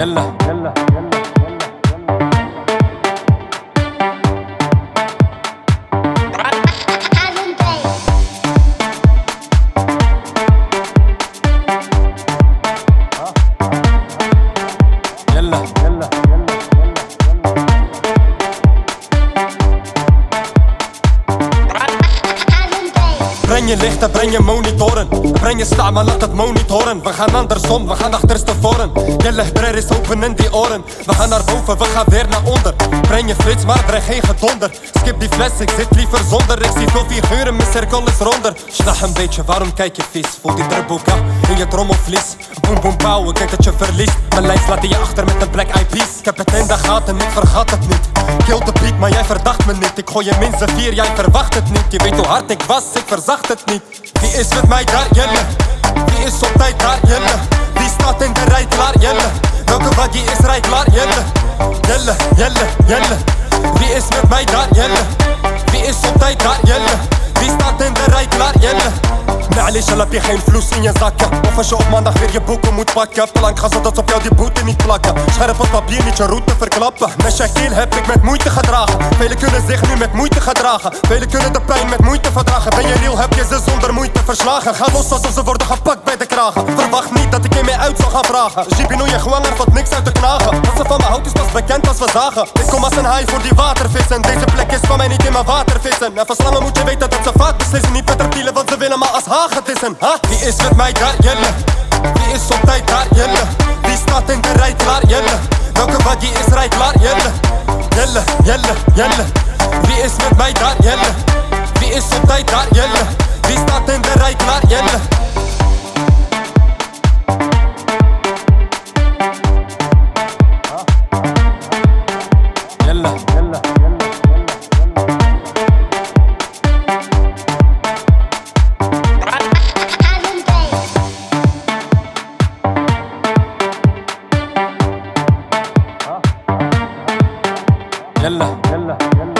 يلا. يلا Adam Je lichten, breng je monitoren. Breng je sta, maar laat het monitoren. We gaan andersom, we gaan achterstevoren. Jelle, brer is open in die oren. We gaan naar boven, we gaan weer naar onder. Breng je flits, maar breng geen gedonder. Skip die fles, ik zit liever zonder. Ik zie veel figuren, mijn cirkel is ronder. Snach een beetje, waarom kijk je vies? Voel die derboeka in je trommelvlies. Boom, boom, ik denk dat je verliest. Mijn lijst laat je achter met een black eyed peas. Ik heb het in de gaten, ik vergat het niet. Kill de beat, maar jij verdacht me niet. Ik gooi je minstens vier, jij verwacht het niet. Je weet hoe hard ik was, ik verzacht het niet. Wie is met mij daar, jelle? Wie is op tijd daar, jelle? Wie staat in de rij klaar, jelle? Welke waggie is rij klaar, jelle? Jelle, jelle, jelle. Wie is met mij daar, jelle? Wie is op tijd daar, jelle? Wie staat in de rij klaar, jelle? معليش al heb je geen vloes in je zakken Of als je op maandag weer je boeken moet pakken Plank ga zodat ze op jou die boete niet plakken Scherp op papier niet je route verklappen Met Shaquille heb ik met moeite gedragen Velen kunnen zich nu met moeite gedragen Velen kunnen de pijn Verwacht niet dat ik je mee uit zal gaan vragen Jibino je gewanger valt niks uit te knagen Dat ze van me houdt is pas bekend als we zagen Ik kom als een haai voor die watervissen Deze plek is van mij niet in mijn watervissen En van slangen moet je weten dat ze vaak beslissen Niet met reptielen want ze willen maar als hagedissen ha? Wie is met mij daar, jelle? Wie is op tijd daar, jelle? Wie staat in de rij klaar, jelle? Welke waggie is rij klaar, jelle? Jelle, jelle, jelle Wie is met mij daar, jelle? Wie is op tijd daar, jelle? Wie staat in de rij klaar, jelle? يلا. يلا يلا